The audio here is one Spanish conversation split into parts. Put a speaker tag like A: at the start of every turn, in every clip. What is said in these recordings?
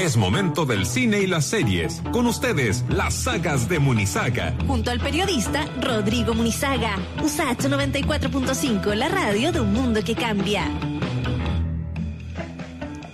A: Es momento del cine y las series. Con ustedes, las sagas de Munizaga.
B: Junto al periodista Rodrigo Munizaga. USAT 94.5, la radio de un mundo que cambia.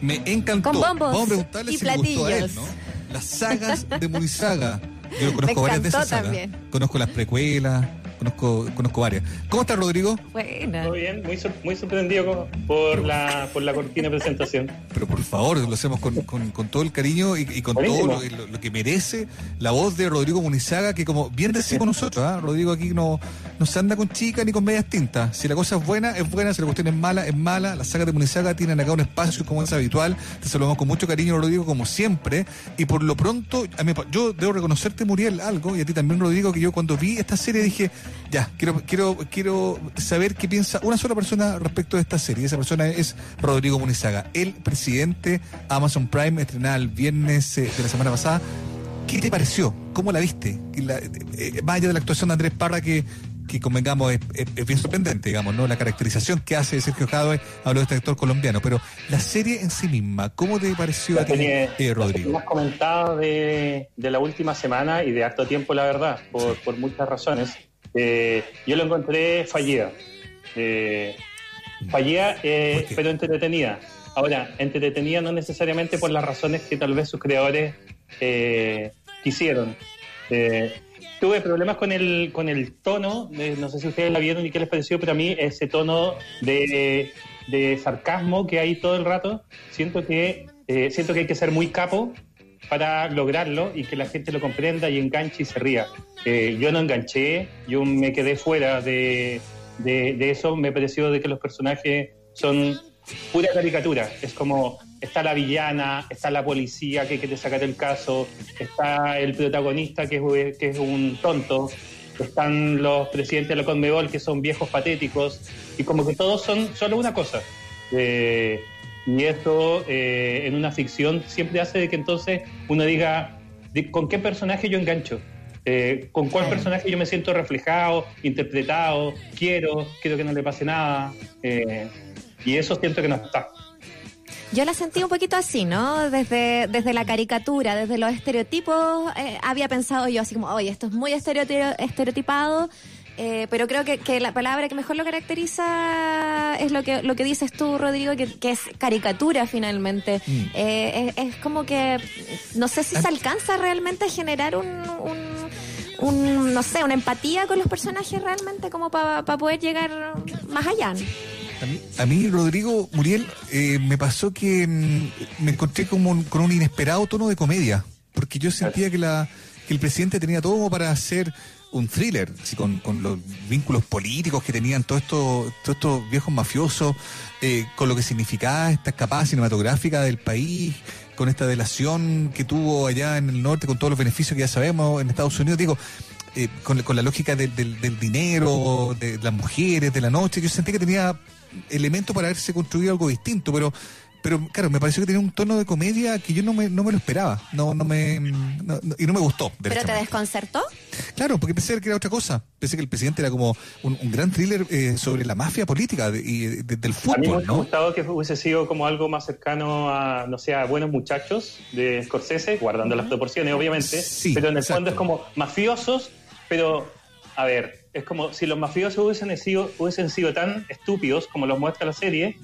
C: Me encantó.
D: Con bombos
C: Vamos a preguntarle
D: y
C: si le gustó a él,
D: platillos.
C: ¿no? Las sagas de Munizaga. Yo conozco
D: Me
C: varias de esas sagas.
D: también.
C: Conozco las precuelas, conozco, conozco varias. ¿Cómo está Rodrigo?
D: Buena.
E: Todo bien, muy, sor- muy sorprendido por la, por la cortina de presentación.
C: Pero por favor, lo hacemos con, con- con todo el cariño y, y con
E: Buenísimo.
C: todo lo, lo- lo que merece la voz de Rodrigo Munizaga, que como bien decía con nosotros, ¿ah? Rodrigo aquí no, no se anda con chicas ni con medias tintas. Si la cosa es buena, es buena, si la cuestión es mala, es mala. Las sagas de Munizaga tienen acá un espacio como es habitual. Te saludamos con mucho cariño, Rodrigo, como siempre. Y por lo pronto, a mí, yo debo reconocerte, Muriel, algo, y a ti también, Rodrigo, que yo cuando vi esta serie dije, ya, quiero, quiero, quiero saber qué piensa una sola persona respecto de esta serie. Esa persona es Rodrigo Munizaga, el presidente Amazon Prime, estrenada el viernes eh, de la semana pasada. ¿Qué te pareció? ¿Cómo la viste? La- eh, más allá de la actuación de Andrés Parra, que, que convengamos es, es- es bien sorprendente, digamos, ¿no? La caracterización que hace Sergio Jadwe, habló de este actor colombiano, pero la serie en sí misma, ¿cómo te pareció a ti, eh, Rodrigo?
E: Hemos comentado de, de la última semana y de harto tiempo, la verdad, por, por muchas razones. Eh, yo lo encontré fallida. Eh, fallida, eh, pero entretenida. Ahora, entretenida no necesariamente por las razones que tal vez sus creadores eh, quisieron. Tuve problemas con el, con el tono, no sé si ustedes la vieron y qué les pareció, pero a mí ese tono de, de sarcasmo que hay todo el rato, siento que, siento que hay que ser muy capo para lograrlo y que la gente lo comprenda y enganche y se ría. Eh, yo no enganché, yo me quedé fuera de, de, eso, me pareció de que los personajes son pura caricatura, es como está la villana, está la policía que quiere sacar el caso, está el protagonista que es, que es un tonto, están los presidentes de la Conmebol que son viejos patéticos y como que todos son solo una cosa. Eh, y eso eh, en una ficción siempre hace de que entonces uno diga, ¿de- ¿con qué personaje yo engancho? Eh, ¿Con cuál personaje yo me siento reflejado, interpretado, quiero, quiero que no le pase nada? Eh, y eso siento que no está.
D: Yo la sentí un poquito así, ¿no? Desde, desde la caricatura, desde los estereotipos, eh, había pensado yo así como, oye, esto es muy estereoti- estereotipado, eh, pero creo que, que la palabra que mejor lo caracteriza es lo que, lo que dices tú, Rodrigo, que, que es caricatura finalmente.
C: Mm.
D: Eh, es, es como que, no sé si se alcanza realmente a generar un... un un, no sé, una empatía con los personajes realmente como para poder llegar más allá.
C: A mí, a mí, Rodrigo Muriel, eh, me pasó que mm, me encontré como un- con un inesperado tono de comedia, porque yo sentía que, la, que el presidente tenía todo como para hacer un thriller, así, con, con los vínculos políticos que tenían todos estos todos estos viejos mafiosos, eh, con lo que significaba esta escapada cinematográfica del país, con esta delación que tuvo allá en el norte, con todos los beneficios que ya sabemos en Estados Unidos. Digo, eh, con, con la lógica del, del- del dinero, de las mujeres, de la noche, yo sentí que tenía elementos para haberse construido algo distinto, pero pero claro, me pareció que tenía un tono de comedia que yo no me, no me lo esperaba, no no me no- no- y no me gustó.
D: ¿Pero te desconcertó?
C: Claro, porque pensé que era otra cosa. Pensé que el presidente era como un, un gran thriller eh, sobre la mafia política de- y de- del
E: A mí me
C: fútbol,
E: hubiese
C: ¿no?
E: gustado que hubiese sido como algo más cercano a, no sé, a Buenos Muchachos de Scorsese, guardando las proporciones, obviamente,
C: Sí,
E: pero en el
C: exacto.
E: fondo es como mafiosos, pero, a ver, es como si los mafiosos hubiesen sido, hubiesen sido tan estúpidos como los muestra la serie,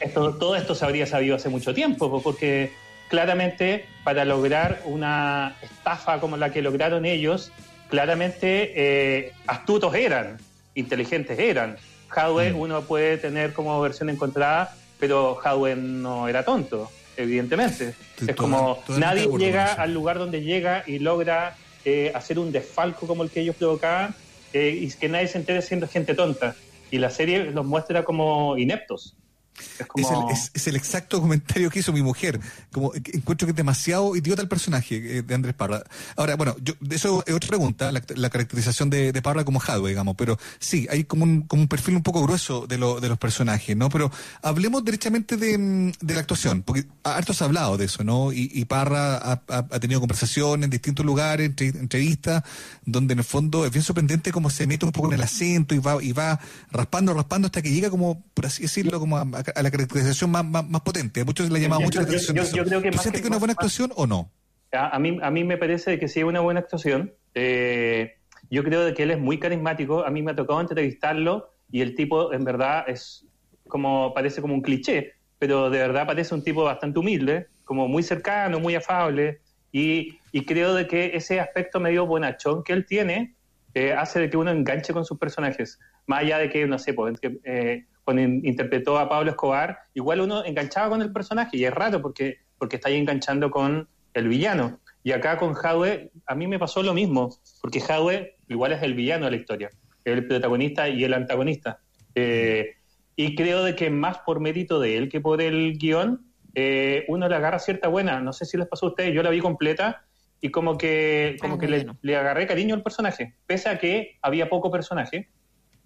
E: esto, todo esto se habría sabido hace mucho tiempo, po- porque claramente para lograr una estafa como la que lograron ellos, claramente eh, astutos eran, inteligentes eran. Hadwe
C: Mm.
E: uno puede tener como versión encontrada, pero Hadwe no era tonto, evidentemente. Es como nadie llega al lugar donde llega y logra eh, hacer un desfalco como el que ellos provocaban eh, y que nadie se entere siendo gente tonta. Y la serie los muestra como ineptos. Es
C: Es
E: como...
C: el, es- es el exacto comentario que hizo mi mujer. Como encuentro que es demasiado idiota el personaje eh, de Andrés Parra. Ahora, bueno, yo, eso es otra pregunta, la, la caracterización de, de Parra como Hadwe, digamos, pero sí, hay como un, como un perfil un poco grueso de, lo, de los personajes, ¿no? Pero hablemos derechamente de, mm, de la actuación, porque harto se ha hablado de eso, ¿no? Y, y Parra ha, tenido conversaciones en distintos lugares, entre- entrevistas, donde en el fondo es bien sorprendente cómo se mete un poco en el acento y va, y va raspando, raspando hasta que llega como, por así decirlo, como a, a a la caracterización más, más, más potente. A muchos le llamado mucho la atención.
E: Yo, yo, creo que
C: ¿Tú sientes que es una buena actuación o no?
E: A, mí, a mí me parece que sí es una buena actuación. Eh, yo creo que él es muy carismático. A mí me ha tocado entrevistarlo y el tipo, en verdad, es como parece como un cliché, pero de verdad parece un tipo bastante humilde, como muy cercano, muy afable. Y, y creo de que ese aspecto medio bonachón que él tiene eh, hace de que uno enganche con sus personajes. Más allá de que, no sé, pues, eh, cuando interpretó a Pablo Escobar, igual uno enganchaba con el personaje y es raro porque, porque está ahí enganchando con el villano. Y acá con Jadwe, a mí me pasó lo mismo, porque Jadwe igual es el villano de la historia, el protagonista y el antagonista. Eh, y creo de que más por mérito de él que por el guion, eh, uno le agarra cierta buena. No sé si les pasó a ustedes, yo la vi completa y como que, como que le, le, agarré cariño al personaje, pese a que había poco personaje,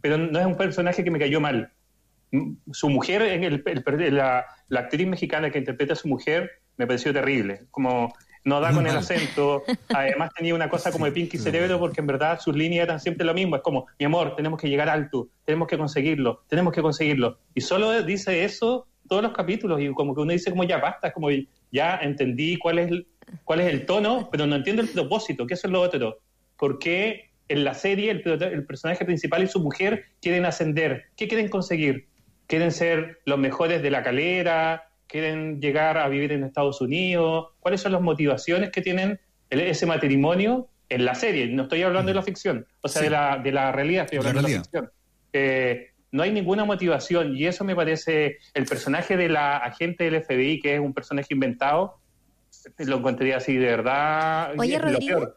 E: pero no es un personaje que me cayó mal. Su mujer, en el, la, la actriz mexicana que interpreta a su mujer, me pareció terrible. Como no da con el acento. Además tenía una cosa como de Pinky Cerebro porque en verdad sus líneas eran siempre lo mismo. Es como, mi amor, tenemos que llegar alto, tenemos que conseguirlo, tenemos que conseguirlo. Y solo dice eso todos los capítulos y como que uno dice como ya basta, es como ya entendí cuál es el, cuál es el tono, pero no entiendo el propósito, que eso es lo otro. ¿Por qué en la serie el, el personaje principal y su mujer quieren ascender? ¿Qué quieren conseguir? ¿Quieren ser los mejores de la calera? quieren llegar a vivir en Estados Unidos, cuáles son las motivaciones que tienen ese matrimonio en la serie, no estoy hablando de la ficción, o sea, de, la, de la realidad, estoy hablando de la ficción. Eh, no hay ninguna motivación y eso me parece, el personaje de la agente del FBI, que es un personaje inventado, lo encontraría así de verdad.
D: Oye, Rodrigo,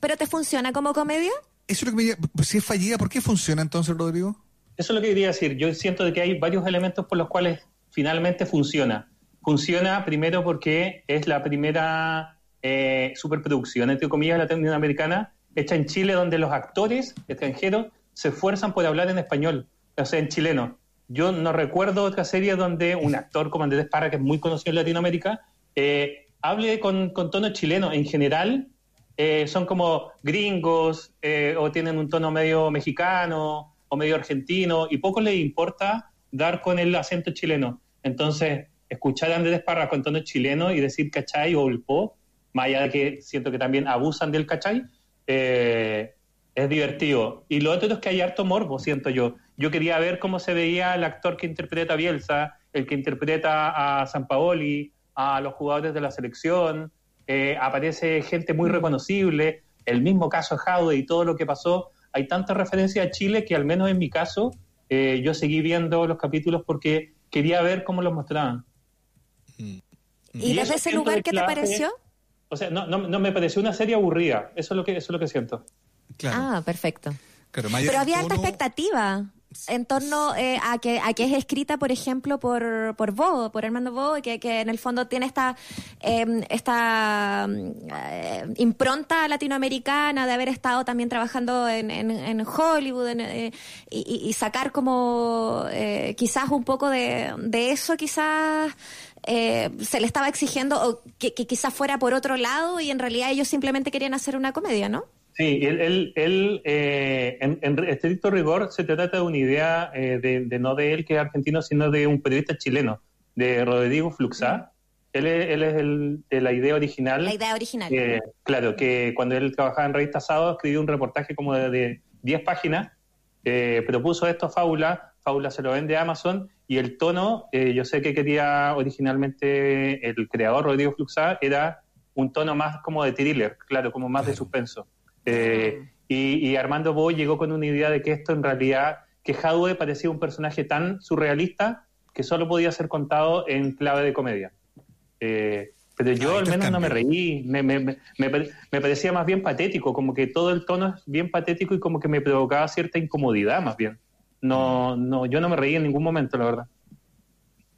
D: ¿pero te funciona como comedia?
C: Eso es lo que me, pues, si es fallida, ¿por qué funciona entonces, Rodrigo?
E: Eso es lo que quería decir. Yo siento que hay varios elementos por los cuales finalmente funciona. Funciona primero porque es la primera eh, superproducción, entre comillas, latinoamericana, hecha en Chile, donde los actores extranjeros se esfuerzan por hablar en español, o sea, en chileno. Yo no recuerdo otra serie donde un actor como Andrés Parra, que es muy conocido en Latinoamérica, eh, hable con, tono chileno. En general, eh, son como gringos o tienen un tono medio mexicano o medio argentino y poco les importa dar con el acento chileno. Entonces, escuchar a Andrés Parra con tono chileno y decir cachai o ulpo, más allá de que siento que también abusan del cachai, eh, es divertido. Y lo otro es que hay harto morbo, siento yo. Yo quería ver cómo se veía el actor que interpreta a Bielsa, el que interpreta a San Paoli, a los jugadores de la selección. Eh, aparece gente muy reconocible. El mismo caso de Jaude y todo lo que pasó. Hay tanta referencia a Chile que al menos en mi caso eh, yo seguí viendo los capítulos porque quería ver cómo los mostraban.
D: Mm. ¿Y, desde ese lugar qué te pareció?
E: O sea, no, no, me pareció una serie aburrida. Eso es lo que, eso es lo que siento.
D: Ah, perfecto. Pero había alta expectativa en torno eh, a que a que es escrita, por ejemplo, por por Bo, por Armando Bo, que, en el fondo tiene esta em, esta eh, impronta latinoamericana de haber estado también trabajando en, en, Hollywood eh, y, sacar como quizás un poco de, de eso, quizás se le estaba exigiendo o que, que quizás fuera por otro lado y en realidad ellos simplemente querían hacer una comedia, ¿no?
E: Sí, él, él, eh, en, estricto rigor se trata de una idea eh, de, no de él que es argentino, sino de un periodista chileno, de Rodrigo Fluxá. Él es, él es el, de la idea original.
D: La idea original.
E: Eh, claro, que cuando él trabajaba en Revista Sábado escribió un reportaje como de 10 páginas, propuso esto a Fábula, Fábula se lo vende a Amazon y el tono, yo sé que quería originalmente el creador Rodrigo Fluxá, era un tono más como de thriller, claro, como más de suspenso. Eh, y, Armando Bo llegó con una idea de que esto en realidad, que Jadwe parecía un personaje tan surrealista que solo podía ser contado en clave de comedia. Eh, pero yo al menos no me reí, me, me, me, me, parecía más bien patético, como que todo el tono es bien patético y como que me provocaba cierta incomodidad más bien. No, no, yo no me reí en ningún momento, la verdad.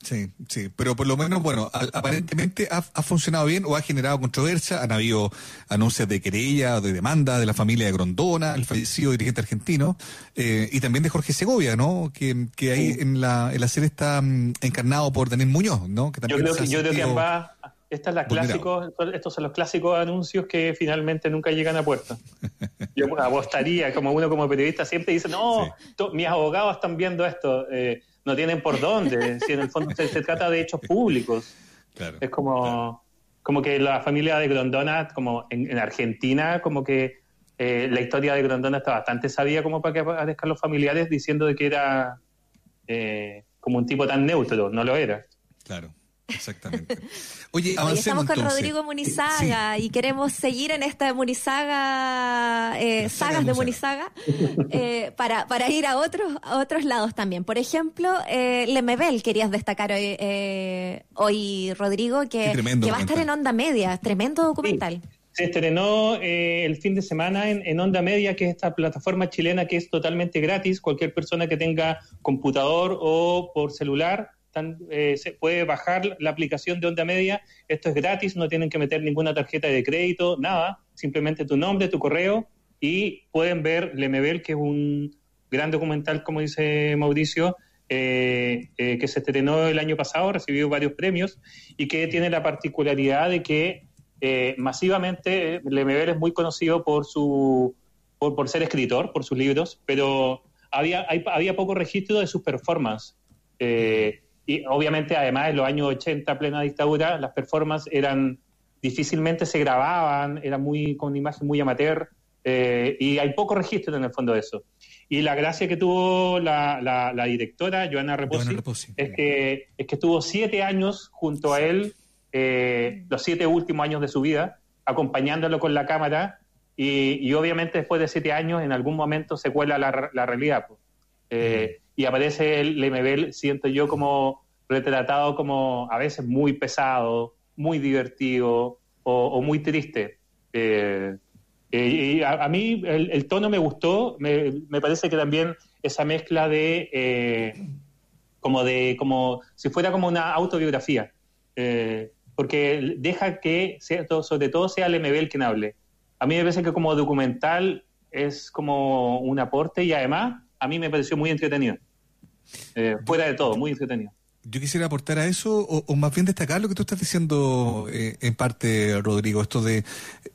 C: Sí, sí, pero por lo menos, bueno, aparentemente ha, funcionado bien o ha generado controversia. Han habido anuncios de querella o de demanda de la familia de Grondona, el fallecido dirigente argentino, eh, y también de Jorge Segovia, ¿no? Que, que ahí en, la, en la serie está mm, encarnado por Daniel Muñoz, ¿no?
E: yo creo que, yo creo que ambas, esta es la clásico, estos son los clásicos anuncios que finalmente nunca llegan a puerto. Yo apostaría, como uno como periodista siempre dice, no, mis abogados están viendo esto. Eh, no tienen por dónde. si en el fondo se, trata de hechos públicos. es como, como que la familia de Grondona, como en, Argentina, como que eh, la historia de Grondona está bastante sabia como para que aparezcan los familiares diciendo de que era eh, como un tipo tan neutro, no lo era.
C: Claro. Exactamente. Oye, avancemos
D: estamos con Rodrigo Munizaga y queremos seguir en esta Munizaga, eh, sagas de Munizaga, eh, para, para ir a otros, a otros lados también. Por ejemplo, eh, Lemebel querías destacar hoy, eh, hoy Rodrigo, que, que va a estar en Onda Media, tremendo documental.
E: Se estrenó el fin de semana en, en, Onda Media, que es esta plataforma chilena que es totalmente gratis. Cualquier persona que tenga computador o por celular eh, se puede bajar la aplicación de Onda Media. Esto es gratis, no tienen que meter ninguna tarjeta de crédito, nada. Simplemente tu nombre, tu correo y pueden ver Lemebel, que es un gran documental, como dice Mauricio, eh, eh, que se estrenó el año pasado, recibió varios premios y que tiene la particularidad de que masivamente Lemebel es muy conocido por su por, ser escritor, por sus libros, pero había, había poco registro de sus performances. Y obviamente, además, en los años 80, plena dictadura, las performances eran difícilmente se grababan, era muy con una imagen muy amateur, eh, y hay poco registro en el fondo de eso. Y la gracia que tuvo la, la, directora, Joana Reposi, es, que, es que estuvo siete años junto a él, eh, los siete últimos años de su vida, acompañándolo con la cámara, y, obviamente después de siete años, en algún momento se cuela la, la realidad. Pues. Eh, y aparece el Lemebel, siento yo, como retratado como a veces muy pesado, muy divertido o, muy triste. Eh, eh, y a, mí el, tono me gustó, me, parece que también esa mezcla de como de como si fuera como una autobiografía, porque deja que sea, sobre todo sea Lemebel quien hable. A mí me parece que como documental es como un aporte y además a mí me pareció muy entretenido. Eh, fuera de todo, muy entretenido.
C: Yo quisiera aportar a eso, o, más bien destacar lo que tú estás diciendo eh, en parte, Rodrigo. Esto de.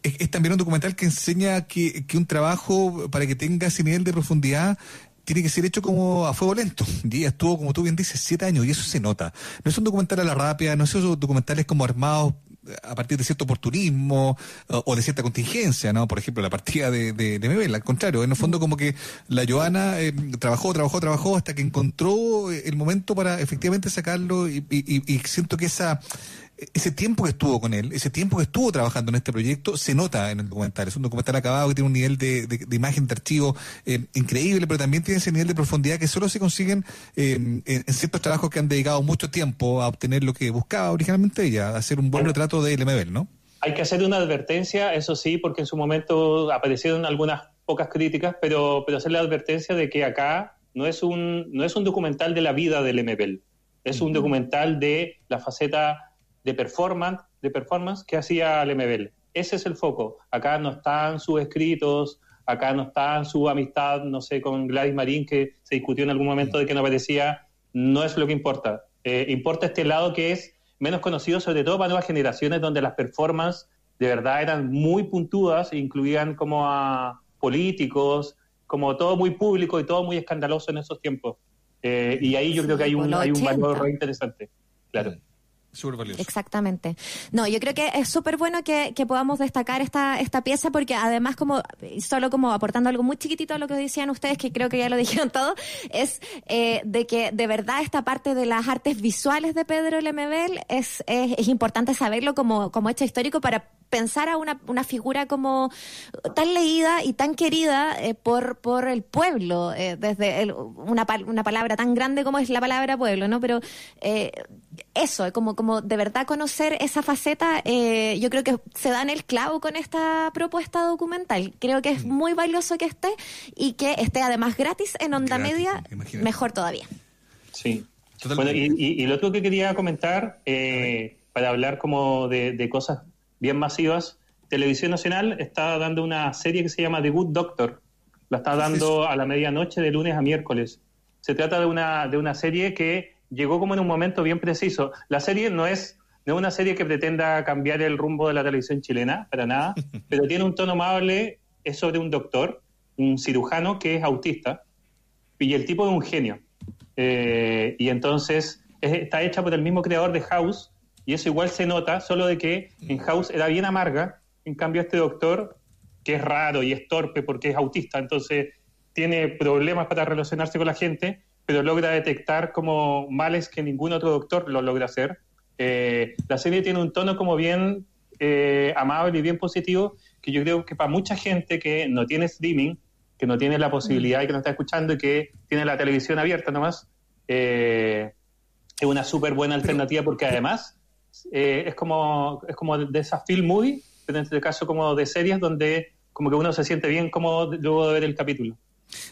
C: Es, también un documental que enseña que, un trabajo, para que tenga ese nivel de profundidad, tiene que ser hecho como a fuego lento. Y estuvo, como tú bien dices, siete años, y eso se nota. No es un documental a la rápida, no es esos documentales como armados a partir de cierto oportunismo o, de cierta contingencia, ¿no? Por ejemplo, la partida de, de, de al contrario, en el fondo como que la Joana eh, trabajó, trabajó, trabajó hasta que encontró el momento para efectivamente sacarlo y siento que esa ese tiempo que estuvo con él, ese tiempo que estuvo trabajando en este proyecto, se nota en el documental. Es un documental acabado que tiene un nivel de, de, imagen, de archivo eh, increíble, pero también tiene ese nivel de profundidad que solo se consiguen eh, en, ciertos trabajos que han dedicado mucho tiempo a obtener lo que buscaba originalmente ella, a hacer un buen retrato de LMBL, ¿no?
E: Hay que hacer una advertencia, eso sí, porque en su momento aparecieron algunas pocas críticas, pero, pero hacer la advertencia de que acá no es un, no es un documental de la vida del MBL, es un documental de la faceta de performance, de performance que hacía MBL. Ese es el foco. Acá no están sus escritos, acá no está su amistad, no sé, con Gladys Marín, que se discutió en algún momento de que no aparecía. No es lo que importa. Eh, importa este lado que es menos conocido, sobre todo para nuevas generaciones, donde las performances de verdad eran muy puntudas, e incluían como a políticos, como todo muy público y todo muy escandaloso en esos tiempos. Eh, y ahí yo creo que hay un, hay un valor re interesante. Claro.
D: Exactamente. No, yo creo que es súper bueno que, podamos destacar esta, esta pieza porque además como, solo como aportando algo muy chiquitito a lo que decían ustedes, que creo que ya lo dijeron todo, es eh, de que de verdad esta parte de las artes visuales de Pedro Lemebel es, es, importante saberlo como, como hecho histórico para pensar a una, una figura como tan leída y tan querida eh, por, por el pueblo, eh, desde una, una palabra tan grande como es la palabra pueblo, ¿no? Pero eso, como, como de verdad conocer esa faceta, eh, yo creo que se da en el clavo con esta propuesta documental. Creo que es mm. muy valioso que esté y que esté además gratis en Onda Media, mejor todavía.
E: Sí. Bueno, y, lo otro que quería comentar, eh, para hablar como de, cosas bien masivas, Televisión Nacional está dando una serie que se llama The Good Doctor. La está dando a la medianoche de lunes a miércoles. Se trata de una, de una serie que llegó como en un momento bien preciso. La serie no es, no es una serie que pretenda cambiar el rumbo de la televisión chilena, para nada, pero tiene un tono amable, es sobre un doctor, un cirujano que es autista, y el tipo es un genio. eh, y entonces es- está hecha por el mismo creador de House, y eso igual se nota, solo de que en House era bien amarga, en cambio este doctor, que es raro y es torpe porque es autista, entonces tiene problemas para relacionarse con la gente, pero logra detectar como males que ningún otro doctor lo logra hacer. Eh, la serie tiene un tono como bien eh, amable y bien positivo, que yo creo que para mucha gente que no tiene streaming, que no tiene la posibilidad y que no está escuchando y que tiene la televisión abierta nomás, eh, es una súper buena alternativa porque además eh, es como es como de esas film movie, pero en este caso como de series donde como que uno se siente bien como luego de ver el capítulo.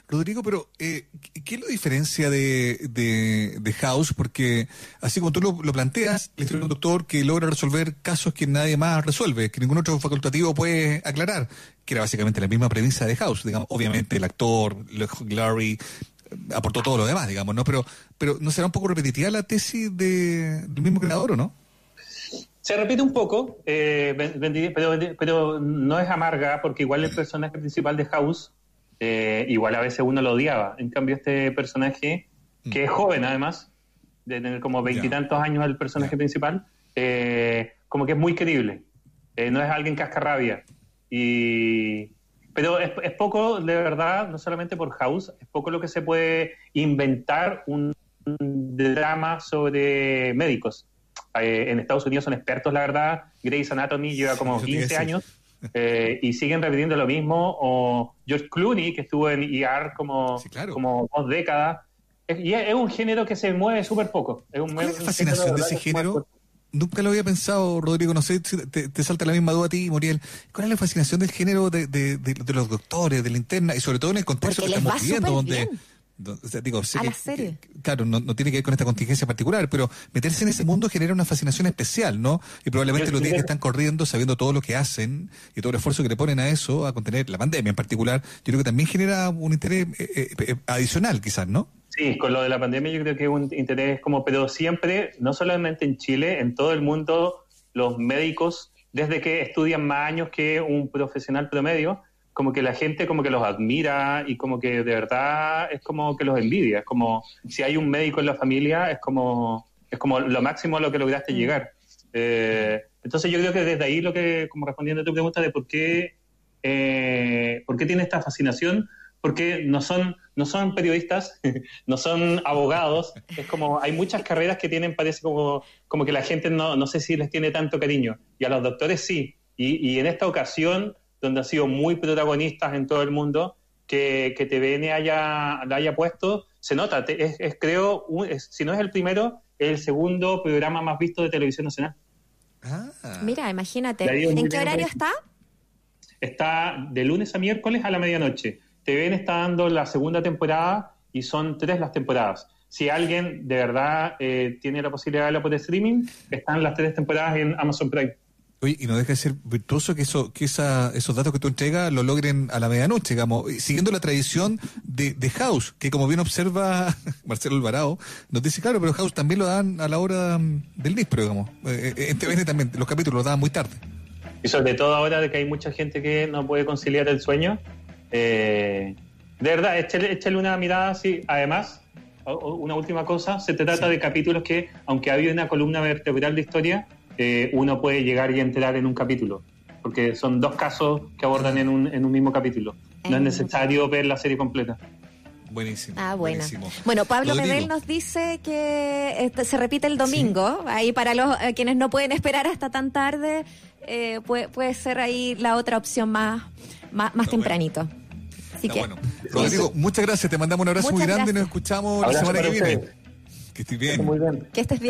C: Rodrigo, pero eh, ¿qué es la diferencia de, de, de House? Porque así como tú lo, lo planteas, la historia un doctor que logra resolver casos que nadie más resuelve, que ningún otro facultativo puede aclarar, que era básicamente la misma premisa de House. Digamos, obviamente el actor, Larry, aportó todo lo demás, digamos, ¿no? Pero, pero ¿no será un poco repetitiva la tesis de, del mismo creador o no?
E: Se repite un poco, eh, pero, pero no es amarga porque igual el personaje principal de House, eh, igual a veces uno lo odiaba. En cambio este personaje, que es joven además, de tener como veintitantos años el personaje principal, eh, como que es muy creíble. Eh, no es alguien cascarrabia. Y, pero es, es poco, de verdad, no solamente por House, es poco lo que se puede inventar un drama sobre médicos. Eh, en Estados Unidos son expertos, la verdad. Grey's Anatomy lleva como
C: Eso te iba a
E: 15
C: decir.
E: años eh, y siguen repitiendo lo mismo. O George Clooney, que estuvo en ER como,
C: Sí, claro.
E: como dos décadas. Es- y es, es un género que se mueve súper poco. Es un,
C: ¿Cuál es la fascinación
E: género
C: de ese género? Nunca lo había pensado, Rodrigo. No sé si te, te salta la misma duda a ti, Muriel. ¿Cuál es la fascinación del género de, de- de- de los doctores, de la interna, y sobre todo en el contexto
D: Porque
C: que estamos viviendo, donde,
D: bien.
C: Do- o sea, digo, sé
D: A
C: que-
D: la serie.
C: que- claro, no, no tiene que ver con esta contingencia particular, pero meterse en ese mundo genera una fascinación especial, ¿no? Y probablemente
E: Yo-
C: los días
E: yo-
C: que están corriendo, sabiendo todo lo que hacen y todo el esfuerzo que le ponen a eso, a contener la pandemia en particular, yo creo que también genera un interés eh, eh, eh, adicional, quizás, ¿no?
E: Sí, con lo de la pandemia yo creo que es un interés como, pero siempre, no solamente en Chile, en todo el mundo, los médicos, desde que estudian más años que un profesional promedio, como que la gente como que los admira y como que de verdad es como que los envidia. Es como si hay un médico en la familia, es como, es como lo máximo a lo que lograste llegar. Eh, entonces yo creo que desde ahí lo que, como respondiendo a tu pregunta de por qué, eh, por qué tiene esta fascinación, porque no son, no son periodistas, no son abogados, es como hay muchas carreras que tienen, parece como, como que la gente no, no sé si les tiene tanto cariño, y a los doctores sí, y, y en esta ocasión, donde han sido muy protagonistas en todo el mundo, que, que TVN haya, la haya puesto, se nota, te- es, es, creo, un- es- si no es el primero, es el segundo programa más visto de televisión nacional.
C: Ah.
D: Mira, imagínate. ¿En qué horario está?
E: Está de lunes a miércoles a la medianoche. TVN está dando la segunda temporada y son tres las temporadas. Si alguien de verdad eh, tiene la posibilidad de verla por streaming, están las tres temporadas en Amazon Prime.
C: Oye, y no deja de ser virtuoso que eso, que esa, esos datos que tú entregas lo logren a la medianoche, digamos, siguiendo la tradición de, de House, que como bien observa Marcelo Alvarado, nos dice, claro, pero House también lo dan a la hora mm, del NISPRO, digamos. Eh, eh, en TVN también, los capítulos los daban muy tarde.
E: Y sobre todo ahora de que hay mucha gente que no puede conciliar el sueño. eh, de verdad, échale, échale una mirada así. Además, una última cosa, se trata de capítulos que, aunque había una columna vertebral de historia, eh, uno puede llegar y entrar en un capítulo. Porque son dos casos que abordan en un, en un mismo capítulo. No es necesario ver la serie completa.
C: Buenísimo.
D: Ah, buena.
C: buenísimo.
D: Bueno, Pablo
C: Rodrigo.
D: Medel nos dice que este, se repite el domingo. Ahí para los eh, quienes no pueden esperar hasta tan tarde, eh, puede, puede ser ahí la otra opción más, más, más
C: Está bueno.
D: tempranito. Así
C: Está
D: que,
C: bueno. Rodrigo, muchas gracias, te mandamos un abrazo muy
D: Muchas
C: grande y nos
D: gracias.
C: escuchamos la semana que viene. Que estés bien.
E: Muy bien.
D: que estés bien.